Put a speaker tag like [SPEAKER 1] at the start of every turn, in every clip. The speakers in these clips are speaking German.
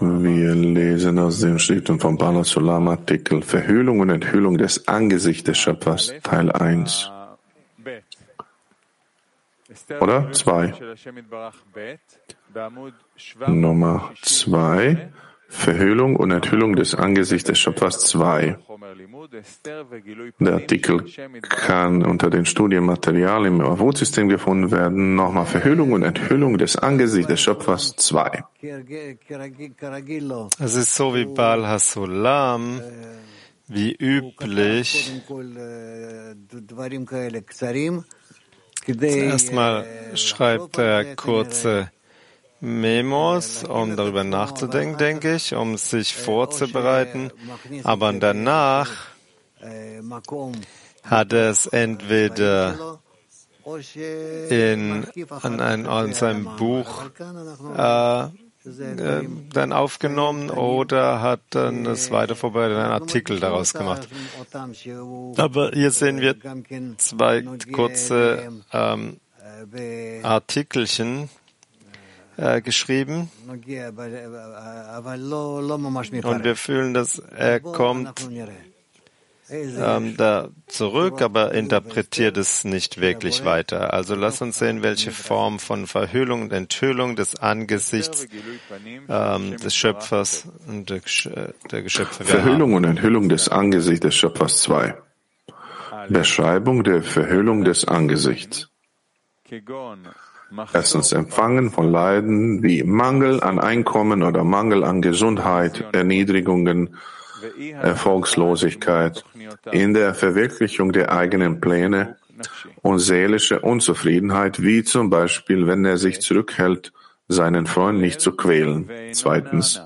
[SPEAKER 1] Wir lesen aus dem Schriften von Bala Sulam Artikel Verhüllung und Enthüllung des Angesichts des Schöpfers, Teil 1. Oder? 2. Nummer 2. Verhüllung und Enthüllung des Angesichts des Schöpfers 2. Der Artikel kann unter den Studienmaterialien im Avot-System gefunden werden. Nochmal Verhüllung und Enthüllung des Angesichts des Schöpfers 2.
[SPEAKER 2] Es ist so wie Baal Hasulam, wie üblich. Erstmal schreibt er kurze Memos, um darüber nachzudenken, denke ich, um sich vorzubereiten. Aber danach hat er es entweder in, an, ein, an seinem Buch äh, äh, dann aufgenommen oder hat dann es weiter vorbereitet, einen Artikel daraus gemacht. Aber hier sehen wir zwei kurze ähm, Artikelchen, äh, geschrieben. Und wir fühlen, dass er kommt ähm, da zurück, aber interpretiert es nicht wirklich weiter. Also lass uns sehen, welche Form von Verhüllung und Enthüllung des Angesichts ähm, des Schöpfers und der, der Geschöpfe
[SPEAKER 1] Verhüllung und Enthüllung des Angesichts des Schöpfers 2. Beschreibung der Verhüllung des Angesichts. Erstens Empfangen von Leiden wie Mangel an Einkommen oder Mangel an Gesundheit, Erniedrigungen, Erfolgslosigkeit. in der Verwirklichung der eigenen Pläne und seelische Unzufriedenheit, wie zum Beispiel, wenn er sich zurückhält, seinen Freund nicht zu quälen. Zweitens,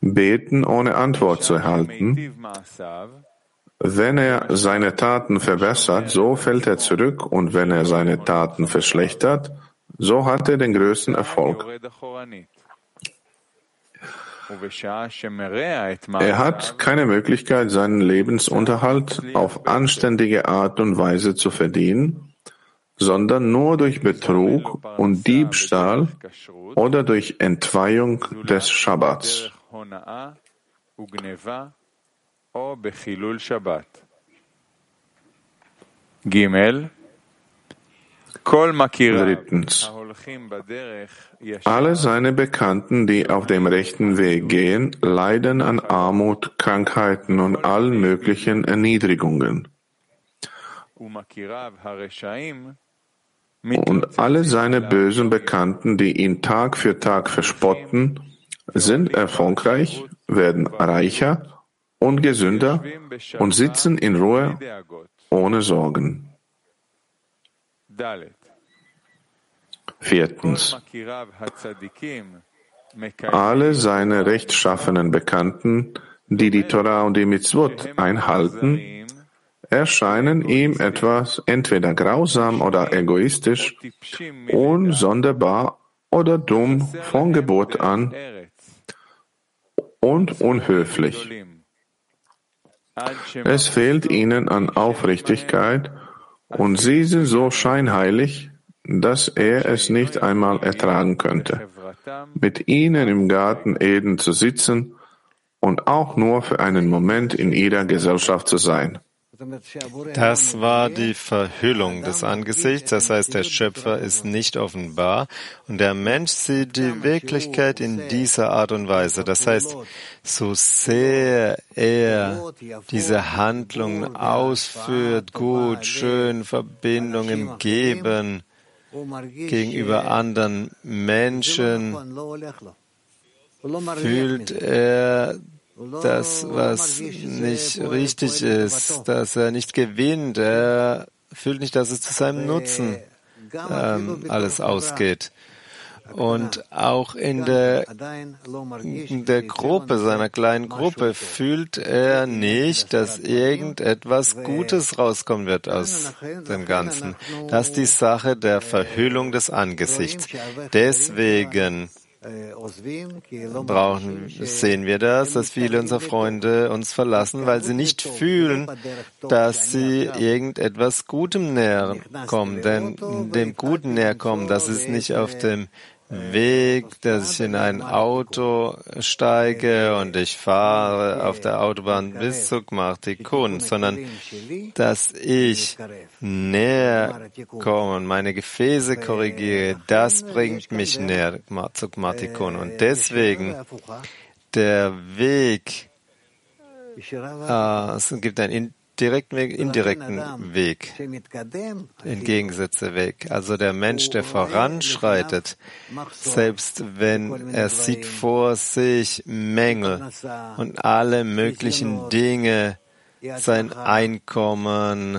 [SPEAKER 1] beten ohne Antwort zu erhalten, wenn er seine Taten verbessert, so fällt er zurück, und wenn er seine Taten verschlechtert, so hat er den größten Erfolg. Er hat keine Möglichkeit, seinen Lebensunterhalt auf anständige Art und Weise zu verdienen, sondern nur durch Betrug und Diebstahl oder durch Entweihung des Schabbats. Drittens. Alle seine Bekannten, die auf dem rechten Weg gehen, leiden an Armut, Krankheiten und allen möglichen Erniedrigungen. Und alle seine bösen Bekannten, die ihn Tag für Tag verspotten, sind erfolgreich, werden reicher und gesünder und sitzen in Ruhe ohne Sorgen. Viertens. Alle seine rechtschaffenen Bekannten, die die Torah und die Mitzvot einhalten, erscheinen ihm etwas entweder grausam oder egoistisch, unsonderbar oder dumm von Geburt an und unhöflich. Es fehlt ihnen an Aufrichtigkeit und sie sind so scheinheilig, dass er es nicht einmal ertragen könnte, mit ihnen im Garten Eden zu sitzen und auch nur für einen Moment in ihrer Gesellschaft zu sein.
[SPEAKER 2] Das war die Verhüllung des Angesichts, das heißt, der Schöpfer ist nicht offenbar und der Mensch sieht die Wirklichkeit in dieser Art und Weise. Das heißt, so sehr er diese Handlungen ausführt, gut, schön, Verbindung im Geben gegenüber anderen Menschen, fühlt er das, was nicht richtig ist, dass er nicht gewinnt. Er fühlt nicht, dass es zu seinem Nutzen ähm, alles ausgeht. Und auch in der, in der Gruppe, seiner kleinen Gruppe, fühlt er nicht, dass irgendetwas Gutes rauskommen wird aus dem Ganzen. Das ist die Sache der Verhüllung des Angesichts. Deswegen brauchen, sehen wir das, dass viele unserer Freunde uns verlassen, weil sie nicht fühlen, dass sie irgendetwas Gutem näher kommen. Denn dem Guten näher kommen, das ist nicht auf dem Weg, dass ich in ein Auto steige und ich fahre auf der Autobahn bis zu Gmartikun, sondern dass ich näher komme und meine Gefäße korrigiere, das bringt mich näher zu Gmartikun. Und deswegen der Weg, äh, es gibt ein direkten Weg, indirekten Weg, entgegengesetzte Weg. Also der Mensch, der voranschreitet, selbst wenn er sieht vor sich Mängel und alle möglichen Dinge, sein Einkommen,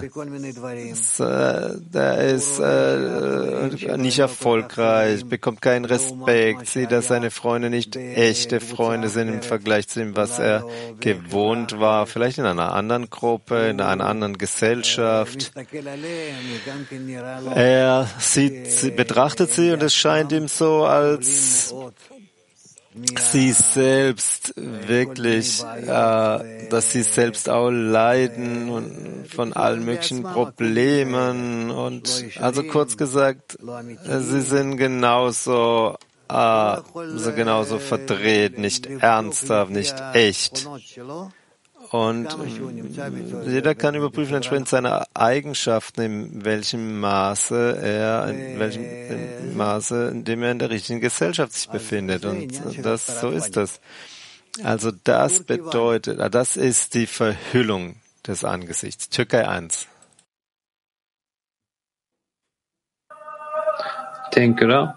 [SPEAKER 2] der ist äh, nicht erfolgreich, bekommt keinen Respekt, sieht, dass seine Freunde nicht echte Freunde sind im Vergleich zu dem, was er gewohnt war, vielleicht in einer anderen Gruppe, in einer anderen Gesellschaft. Er sieht, betrachtet sie und es scheint ihm so, als sie selbst wirklich, äh, dass sie selbst auch leiden und von allen möglichen Problemen und also kurz gesagt, sie sind genauso äh, so genauso verdreht, nicht ernsthaft, nicht echt. Und jeder kann überprüfen entsprechend seiner Eigenschaften, in welchem Maße er, in welchem Maße, in dem er in der richtigen Gesellschaft sich befindet. Und das, so ist das. Also das bedeutet, das ist die Verhüllung des Angesichts. Türkei 1.
[SPEAKER 1] Danke,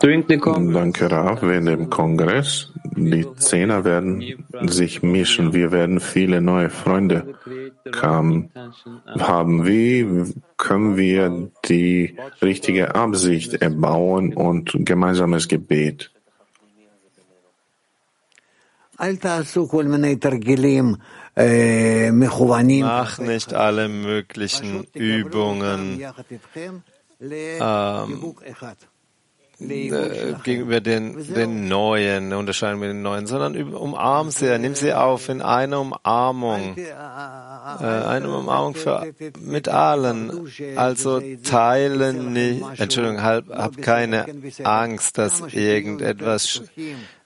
[SPEAKER 1] Danke, Rav. Während dem Kongress, die Zehner werden sich mischen. Wir werden viele neue Freunde haben. Wie können wir die richtige Absicht erbauen und gemeinsames Gebet?
[SPEAKER 2] Mach nicht alle möglichen Übungen. Ähm, äh, gegenüber den, den Neuen, unterscheiden mit den Neuen, sondern umarm sie, nimm sie auf in eine Umarmung, äh, eine Umarmung für, mit allen. Also teilen nicht, Entschuldigung, hab, hab keine Angst, dass irgendetwas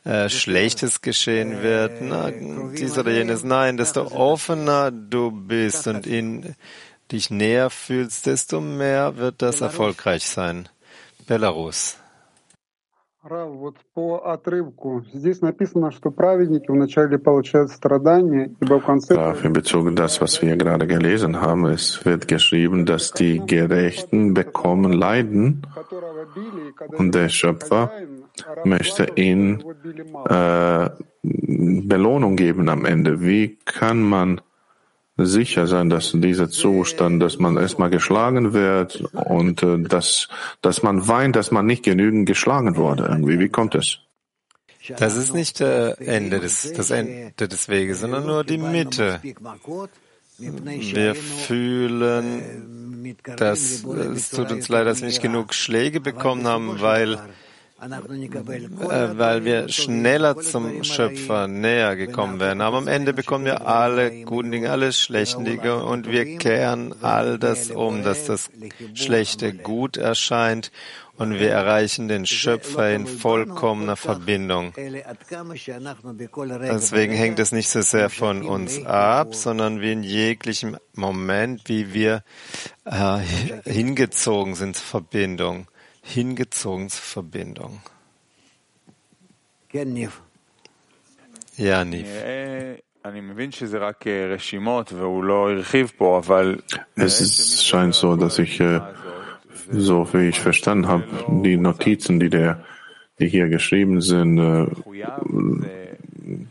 [SPEAKER 2] äh, Schlechtes geschehen wird, na, dies oder jenes. Nein, desto offener du bist und in dich näher fühlst, desto mehr wird das erfolgreich sein. Belarus.
[SPEAKER 1] Рав, вот по отрывку. Здесь написано, что праведники вначале получают страдания, ибо в конце... Raf, in Bezug auf das, was wir gerade gelesen haben, es wird geschrieben, dass die Gerechten bekommen Leiden und der Schöpfer möchte ihnen äh, Belohnung geben am Ende. Wie kann man sicher sein, dass dieser Zustand, dass man erstmal geschlagen wird und äh, dass, dass man weint, dass man nicht genügend geschlagen wurde. Irgendwie, wie kommt es?
[SPEAKER 2] Das ist nicht das Ende des, das Ende des Weges, sondern nur die Mitte. Wir fühlen, dass es tut uns leid, dass wir nicht genug Schläge bekommen haben, weil äh, weil wir schneller zum Schöpfer näher gekommen wären. Aber am Ende bekommen wir alle guten Dinge, alle schlechten Dinge. und wir kehren all das um, dass das Schlechte gut erscheint. Und wir erreichen den Schöpfer in vollkommener Verbindung. Deswegen hängt es nicht so sehr von uns ab, sondern wie in jeglichem Moment, wie wir äh, hingezogen sind zur Verbindung hingezogen zur Verbindung. Ja, Niv.
[SPEAKER 1] Es ist, scheint so, dass ich, äh, so wie ich verstanden habe, die Notizen, die, der, die hier geschrieben sind, äh,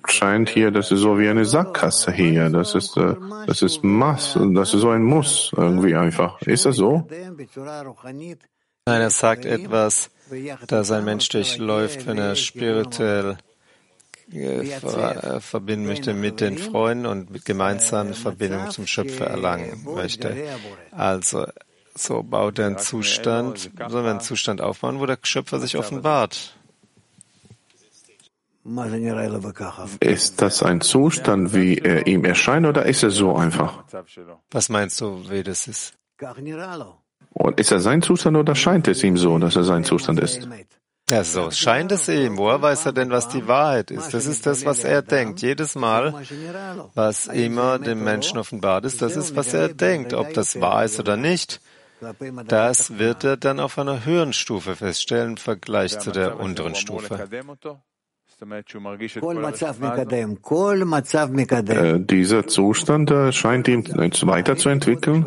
[SPEAKER 1] scheint hier, das ist so wie eine Sackgasse hier. Das ist, äh, das ist Mass, das ist so ein Muss irgendwie einfach. Ist das so?
[SPEAKER 2] Nein, er sagt etwas, das ein Mensch durchläuft, wenn er spirituell äh, äh, verbinden möchte mit den Freunden und mit gemeinsamen Verbindung zum Schöpfer erlangen möchte. Also so baut er einen Zustand, so einen Zustand aufbauen, wo der Schöpfer sich offenbart.
[SPEAKER 1] Ist das ein Zustand, wie er ihm erscheint, oder ist er so einfach?
[SPEAKER 2] Was meinst du, wie das ist?
[SPEAKER 1] Und ist er sein Zustand oder scheint es ihm so, dass er sein Zustand ist?
[SPEAKER 2] Ja, so scheint es ihm. Woher weiß er denn, was die Wahrheit ist? Das ist das, was er denkt. Jedes Mal, was immer dem Menschen offenbart ist, das ist, was er denkt. Ob das wahr ist oder nicht, das wird er dann auf einer höheren Stufe feststellen im Vergleich zu der unteren Stufe.
[SPEAKER 1] Äh, dieser Zustand äh, scheint ihm weiterzuentwickeln.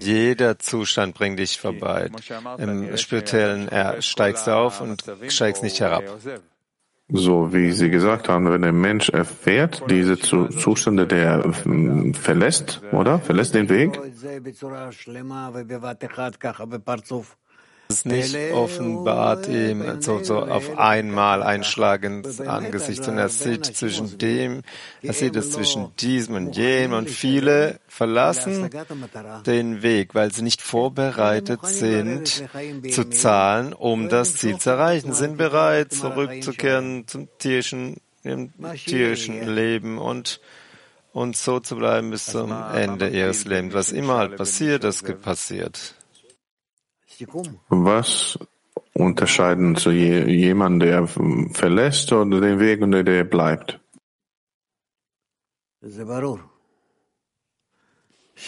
[SPEAKER 2] Jeder Zustand bringt dich vorbei. Im Spirituellen steigst du auf und steigst nicht herab.
[SPEAKER 1] So wie Sie gesagt haben, wenn der Mensch erfährt diese Zustände, der äh, verlässt, oder? Verlässt den Weg
[SPEAKER 2] es nicht offenbart ihm so, so auf einmal ein Schlag ins Angesicht, sondern er sieht zwischen dem, er sieht es zwischen diesem und jenem und viele verlassen den Weg, weil sie nicht vorbereitet sind zu zahlen, um das Ziel zu erreichen, sind bereit zurückzukehren zum tierischen, im tierischen Leben und und so zu bleiben bis zum Ende ihres Lebens. Was immer halt passiert, das passiert.
[SPEAKER 1] Was unterscheiden zu je, jemandem, der verlässt oder den Weg und der bleibt?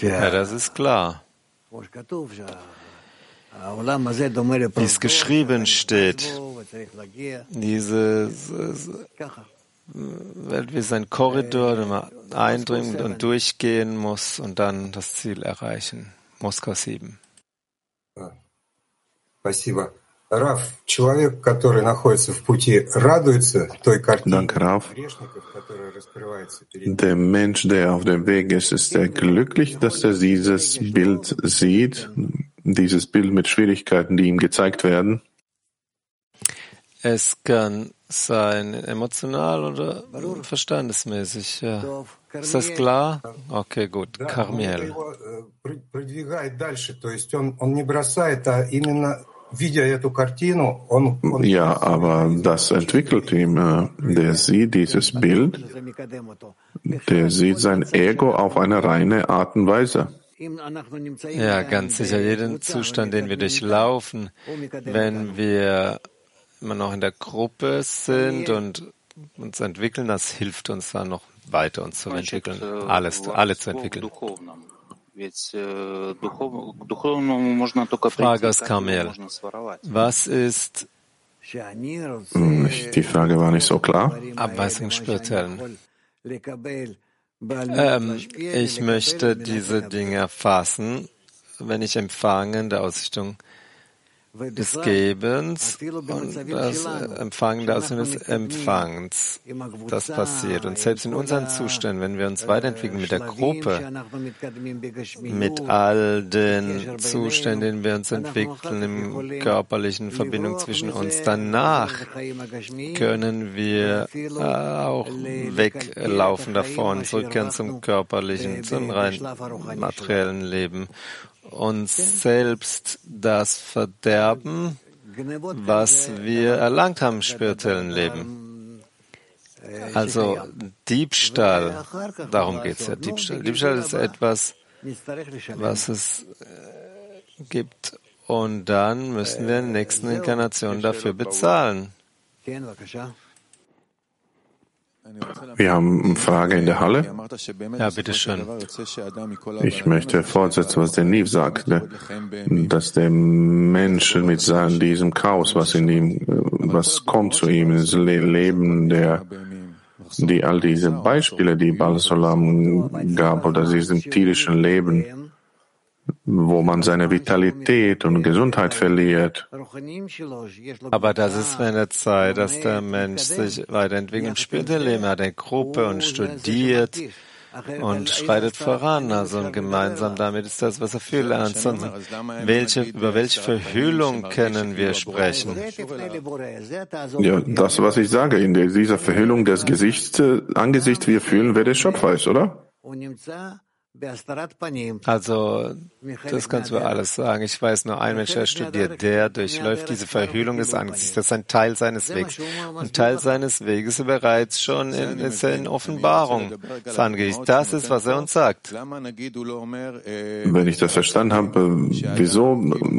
[SPEAKER 2] Ja, das ist klar. Wie es geschrieben steht, diese Welt wie sein Korridor, den man eindringen und durchgehen muss und dann das Ziel erreichen. Moskau 7.
[SPEAKER 1] Спасибо. Раф, человек, который находится в пути, радуется той картине грешников, которая раскрывается перед Der Mensch, der auf dem Weg ist, ist er glücklich, dass er dieses Bild sieht, dieses Bild mit Schwierigkeiten, die ihm gezeigt werden?
[SPEAKER 2] Es kann sein emotional oder verstandesmäßig. Ja. Ist das klar? Okay, gut. Carmiel.
[SPEAKER 1] ja, aber das entwickelt ihm, äh, der sieht dieses Bild, der sieht sein Ego auf eine reine Art und Weise.
[SPEAKER 2] Ja, ganz sicher. Jeden Zustand, den wir durchlaufen, wenn wir immer noch in der Gruppe sind und uns entwickeln, das hilft uns dann noch weiter uns zu entwickeln, alles, alle zu entwickeln. Frage aus Kamel. Was ist
[SPEAKER 1] die Frage war nicht so klar.
[SPEAKER 2] Abweisung spirituellen. Ähm, ich möchte diese Dinge erfassen, wenn ich empfange der Ausrichtung des Gebens und das Empfangen der Ausrichtung des Empfangens. Das passiert. Und selbst in unseren Zuständen, wenn wir uns weiterentwickeln mit der Gruppe, mit all den Zuständen, denen wir uns entwickeln, im körperlichen Verbindung zwischen uns, danach können wir auch weglaufen davon, zurückkehren zum körperlichen, zum rein materiellen Leben uns selbst das Verderben, was wir erlangt haben im spirituellen Leben. Also Diebstahl, darum geht es ja. Diebstahl. Diebstahl ist etwas, was es äh, gibt. Und dann müssen wir in der nächsten Inkarnation dafür bezahlen.
[SPEAKER 1] Wir haben eine Frage in der Halle.
[SPEAKER 2] Ja, bitteschön.
[SPEAKER 1] Ich möchte fortsetzen, was der Niv sagte, dass der Mensch mit seinem, diesem Chaos, was in ihm, was kommt zu ihm, ins Leben der, die all diese Beispiele, die Bal Solam gab, oder diesem tierischen Leben, wo man seine Vitalität und Gesundheit verliert.
[SPEAKER 2] Aber das ist eine Zeit, dass der Mensch sich weiterentwickelt im spirituellen hat eine Gruppe und studiert und schreitet voran. Also gemeinsam damit ist das, was er viel lernt. Sonst welche, über welche Verhüllung können wir sprechen?
[SPEAKER 1] Ja, das, was ich sage, in dieser Verhüllung des Gesichts, Angesichts wir fühlen, wer der Schöpfer ist, oder?
[SPEAKER 2] Also, das kannst du alles sagen. Ich weiß nur, ein Mensch, der studiert, der durchläuft diese Verhüllung des Angesichts. Das ist ein Teil seines Weges. Und Teil seines Weges ist bereits schon in, ist in Offenbarung des Angesichts. Das ist, was er uns sagt.
[SPEAKER 1] Wenn ich das verstanden habe, wieso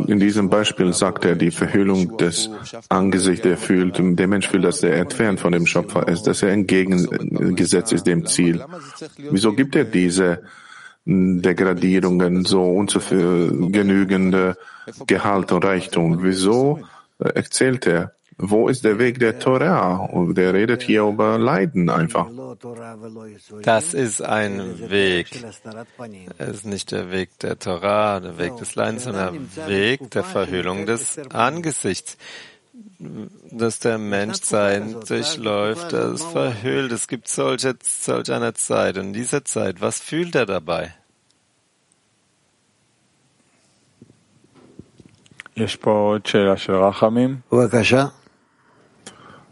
[SPEAKER 1] in diesem Beispiel sagt er, die Verhüllung des Angesichts, der fühlt, der Mensch fühlt, dass er entfernt von dem Schöpfer ist, dass er entgegengesetzt ist dem Ziel. Wieso gibt er diese Degradierungen, so ungenügende Gehalt und Reichtum. Wieso erzählt er? Wo ist der Weg der Torah? Und der redet hier über Leiden einfach.
[SPEAKER 2] Das ist ein Weg. Es ist nicht der Weg der Torah, der Weg des Leidens, sondern der Weg der Verhüllung des Angesichts dass der Mensch sein durchläuft, das verhüllt. Es gibt solche, solch eine Zeit. Und in dieser Zeit, was fühlt er dabei?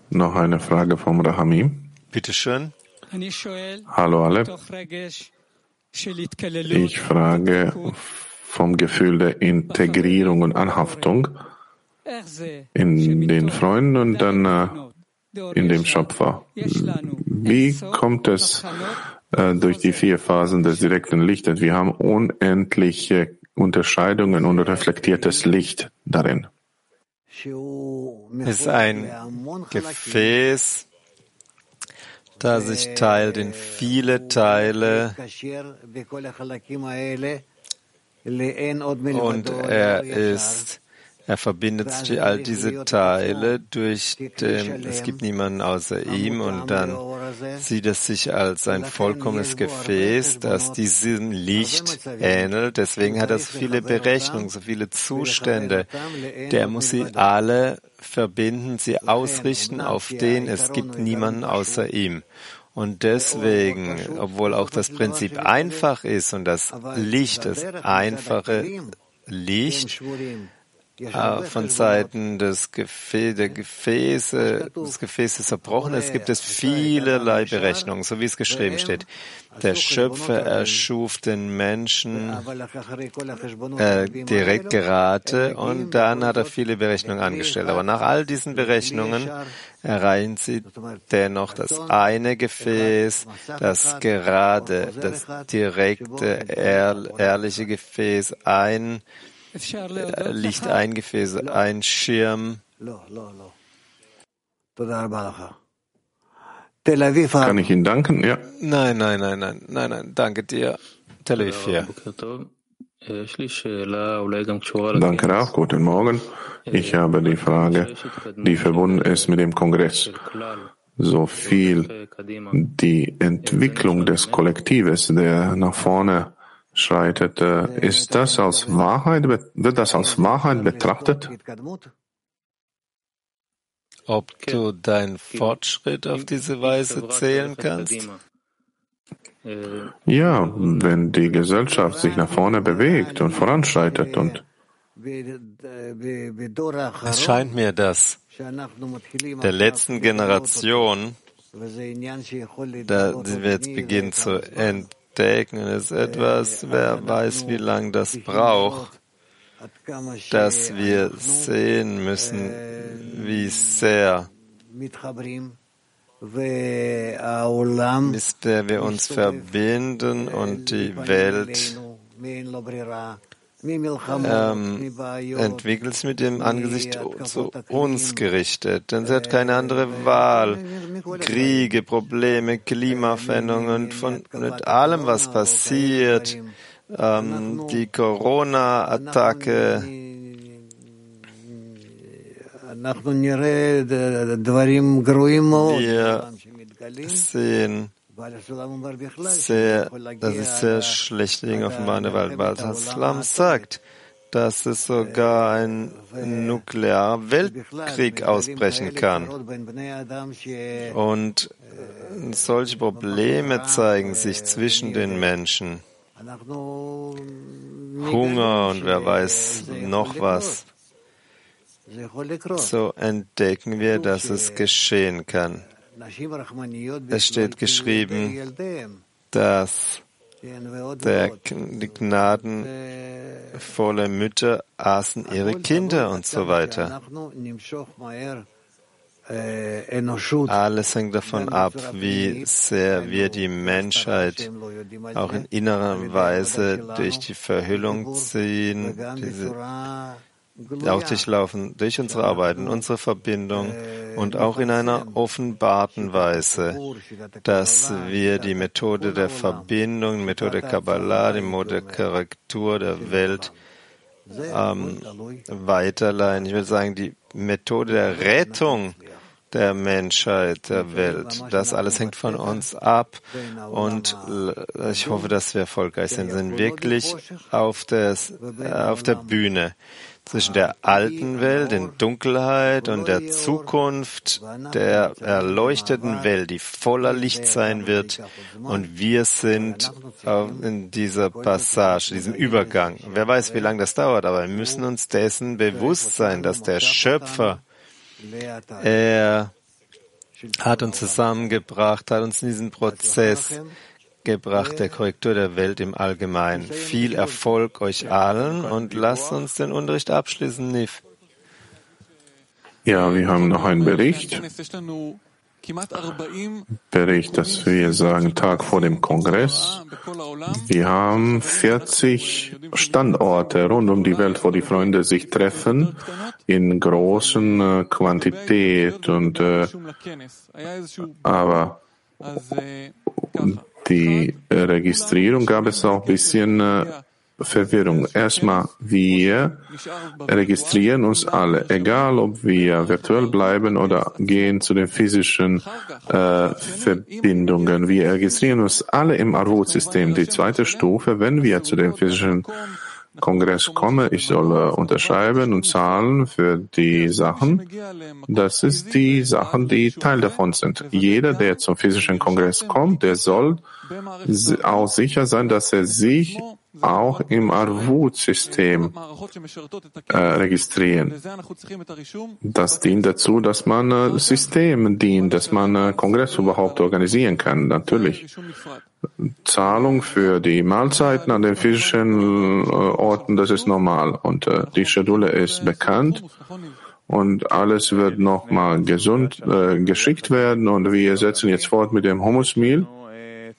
[SPEAKER 1] Noch eine Frage vom Rahamim.
[SPEAKER 2] Bitte schön.
[SPEAKER 1] Hallo alle. Ich frage vom Gefühl der Integrierung und Anhaftung in den Freunden und dann äh, in dem Schöpfer. Wie kommt es äh, durch die vier Phasen des direkten Lichtes? Wir haben unendliche Unterscheidungen und reflektiertes Licht darin.
[SPEAKER 2] Es ist ein Gefäß, das sich teilt in viele Teile und er ist er verbindet all diese Teile durch den, es gibt niemanden außer ihm und dann sieht es sich als ein vollkommenes Gefäß, das diesem Licht ähnelt. Deswegen hat er so viele Berechnungen, so viele Zustände. Der muss sie alle verbinden, sie ausrichten auf den, es gibt niemanden außer ihm. Und deswegen, obwohl auch das Prinzip einfach ist und das Licht, das einfache Licht, von Seiten des Gefä der Gefäße, des Gefäßes zerbrochen ist, gibt es vielerlei Berechnungen, so wie es geschrieben steht. Der Schöpfer erschuf den Menschen äh, direkt gerade und dann hat er viele Berechnungen angestellt. Aber nach all diesen Berechnungen erreichen sie dennoch das eine Gefäß, das gerade, das direkte, ehrliche Gefäß, ein Licht ein Gefäß, ein Schirm.
[SPEAKER 1] Kann ich Ihnen danken? Ja.
[SPEAKER 2] Nein, nein, nein, nein, nein, nein, danke dir. Tel Aviv hier.
[SPEAKER 1] Danke auch, guten Morgen. Ich habe die Frage, die verbunden ist mit dem Kongress. So viel die Entwicklung des Kollektives, der nach vorne schreitet, ist das als Wahrheit, wird das als Wahrheit betrachtet?
[SPEAKER 2] Ob du deinen Fortschritt auf diese Weise zählen kannst?
[SPEAKER 1] Ja, wenn die Gesellschaft sich nach vorne bewegt und voranschreitet und
[SPEAKER 2] es scheint mir, dass der letzten Generation, da wir jetzt beginnen zu entdecken, Denken ist etwas, wer weiß, wie lange das braucht, dass wir sehen müssen, wie sehr ist der wir uns verbinden und die Welt ähm, entwickelt sich mit dem Angesicht zu uns gerichtet, denn sie hat keine andere Wahl. Kriege, Probleme, Klimaveränderungen, von mit allem, was passiert, ähm, die Corona-Attacke. Wir sehen sehr, das ist sehr schlechte Dinge offenbar in der Welt. Weil Islam sagt, dass es sogar ein nuklearer Weltkrieg ausbrechen kann. Und solche Probleme zeigen sich zwischen den Menschen. Hunger und wer weiß noch was. So entdecken wir, dass es geschehen kann. Es steht geschrieben, dass Der, die gnadenvolle Mütter aßen ihre Kinder und so weiter. Alles hängt davon ab, wie sehr wir die Menschheit auch in innerer Weise durch die Verhüllung ziehen, diese, auch durchlaufen, durch unsere Arbeiten, unsere Verbindung und auch in einer offenbarten Weise, dass wir die Methode der Verbindung, die Methode Kabbalah, die Methode der Korrektur der Welt ähm, weiterleihen. Ich würde sagen, die Methode der Rettung der Menschheit, der Welt. Das alles hängt von uns ab. Und ich hoffe, dass wir erfolgreich sind. Wir sind wirklich auf, des, auf der Bühne zwischen der alten Welt in Dunkelheit und der Zukunft der erleuchteten Welt, die voller Licht sein wird. Und wir sind in dieser Passage, diesem Übergang. Wer weiß, wie lange das dauert, aber wir müssen uns dessen bewusst sein, dass der Schöpfer er hat uns zusammengebracht, hat uns in diesen Prozess gebracht, der Korrektur der Welt im Allgemeinen. Viel Erfolg euch allen und lasst uns den Unterricht abschließen, Nif.
[SPEAKER 1] Ja, wir haben noch einen Bericht. Bericht, dass wir sagen, Tag vor dem Kongress. Wir haben 40 Standorte rund um die Welt, wo die Freunde sich treffen, in großen äh, Quantität und äh, aber die Registrierung gab es auch ein bisschen äh, Verwirrung. Erstmal, wir registrieren uns alle, egal ob wir virtuell bleiben oder gehen zu den physischen äh, Verbindungen. Wir registrieren uns alle im Arvut-System. Die zweite Stufe, wenn wir zu den physischen Kongress komme, ich soll äh, unterschreiben und zahlen für die Sachen. Das ist die Sachen, die Teil davon sind. Jeder, der zum physischen Kongress kommt, der soll auch sicher sein, dass er sich auch im Arvut-System äh, registrieren. Das dient dazu, dass man äh, System dient, dass man äh, Kongress überhaupt organisieren kann, natürlich. Zahlung für die Mahlzeiten an den physischen äh, Orten, das ist normal. Und äh, die Schedule ist bekannt und alles wird nochmal gesund äh, geschickt werden. Und wir setzen jetzt fort mit dem Hummusmeal.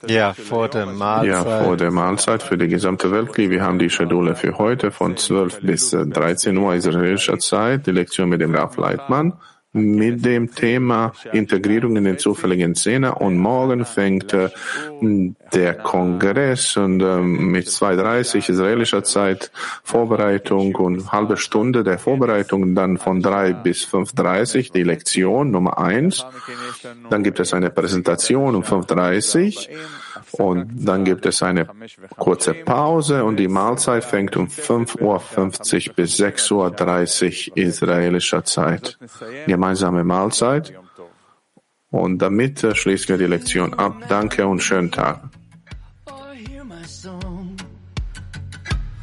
[SPEAKER 2] Ja, vor der Mahlzeit.
[SPEAKER 1] Ja, vor der Mahlzeit für die gesamte Welt. Wir haben die Schedule für heute von 12 bis 13 Uhr israelischer Zeit, die Lektion mit dem Raf Leitmann mit dem Thema Integrierung in den zufälligen Szene und morgen fängt äh, der Kongress und äh, mit 2.30 israelischer Zeit Vorbereitung und halbe Stunde der Vorbereitung dann von 3 bis 5.30 die Lektion Nummer 1. Dann gibt es eine Präsentation um 5.30 und dann gibt es eine kurze Pause und die Mahlzeit fängt um 5.50 Uhr bis 6.30 Uhr israelischer Zeit. Gemeinsame Mahlzeit. Und damit schließen wir die Lektion ab. Danke und schönen Tag.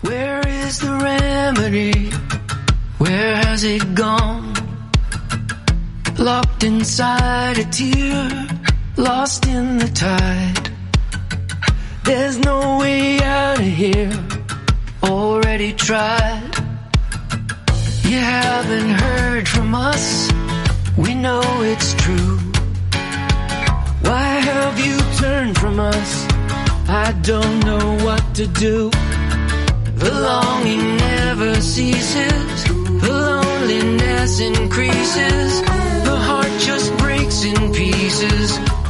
[SPEAKER 1] Where is the remedy? Where has it gone? Locked inside a tear, lost in the tide. There's no way out of here. Already tried. You haven't heard from us. We know it's true. Why have you turned from us? I don't know what to do. The longing never ceases. The loneliness increases. The heart just breaks in pieces.